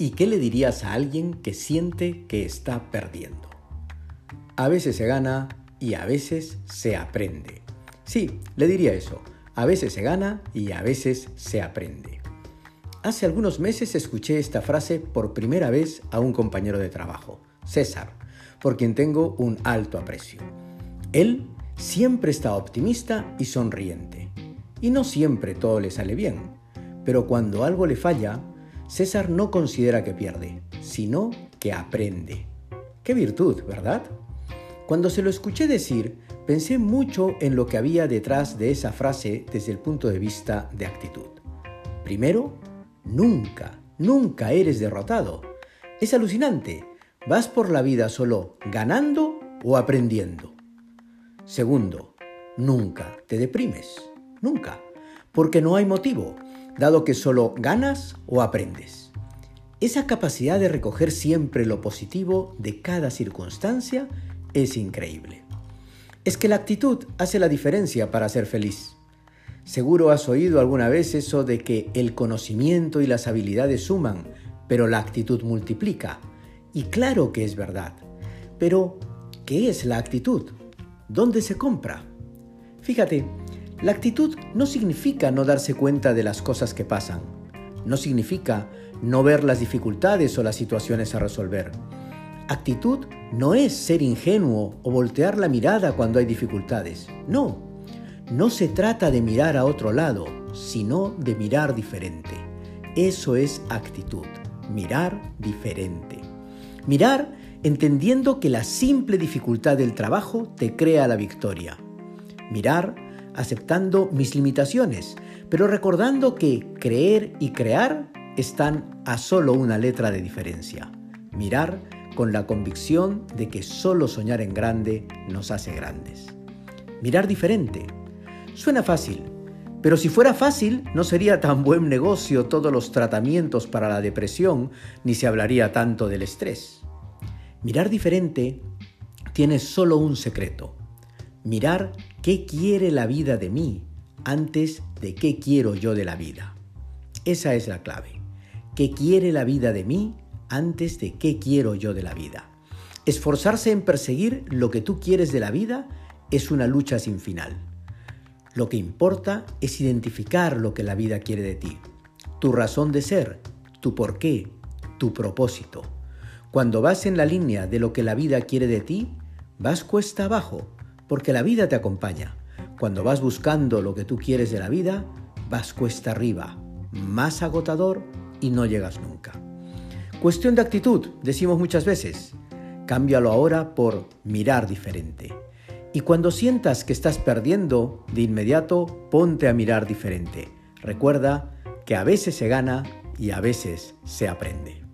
¿Y qué le dirías a alguien que siente que está perdiendo? A veces se gana y a veces se aprende. Sí, le diría eso. A veces se gana y a veces se aprende. Hace algunos meses escuché esta frase por primera vez a un compañero de trabajo, César, por quien tengo un alto aprecio. Él siempre está optimista y sonriente. Y no siempre todo le sale bien, pero cuando algo le falla, César no considera que pierde, sino que aprende. Qué virtud, ¿verdad? Cuando se lo escuché decir, pensé mucho en lo que había detrás de esa frase desde el punto de vista de actitud. Primero, nunca, nunca eres derrotado. Es alucinante. Vas por la vida solo ganando o aprendiendo. Segundo, nunca te deprimes. Nunca. Porque no hay motivo dado que solo ganas o aprendes. Esa capacidad de recoger siempre lo positivo de cada circunstancia es increíble. Es que la actitud hace la diferencia para ser feliz. Seguro has oído alguna vez eso de que el conocimiento y las habilidades suman, pero la actitud multiplica. Y claro que es verdad. Pero, ¿qué es la actitud? ¿Dónde se compra? Fíjate, la actitud no significa no darse cuenta de las cosas que pasan. No significa no ver las dificultades o las situaciones a resolver. Actitud no es ser ingenuo o voltear la mirada cuando hay dificultades. No, no se trata de mirar a otro lado, sino de mirar diferente. Eso es actitud, mirar diferente. Mirar entendiendo que la simple dificultad del trabajo te crea la victoria. Mirar aceptando mis limitaciones, pero recordando que creer y crear están a solo una letra de diferencia. Mirar con la convicción de que solo soñar en grande nos hace grandes. Mirar diferente. Suena fácil, pero si fuera fácil no sería tan buen negocio todos los tratamientos para la depresión, ni se hablaría tanto del estrés. Mirar diferente tiene solo un secreto. Mirar ¿Qué quiere la vida de mí antes de qué quiero yo de la vida? Esa es la clave. ¿Qué quiere la vida de mí antes de qué quiero yo de la vida? Esforzarse en perseguir lo que tú quieres de la vida es una lucha sin final. Lo que importa es identificar lo que la vida quiere de ti, tu razón de ser, tu porqué, tu propósito. Cuando vas en la línea de lo que la vida quiere de ti, vas cuesta abajo porque la vida te acompaña. Cuando vas buscando lo que tú quieres de la vida, vas cuesta arriba, más agotador y no llegas nunca. Cuestión de actitud, decimos muchas veces. Cámbialo ahora por mirar diferente. Y cuando sientas que estás perdiendo, de inmediato ponte a mirar diferente. Recuerda que a veces se gana y a veces se aprende.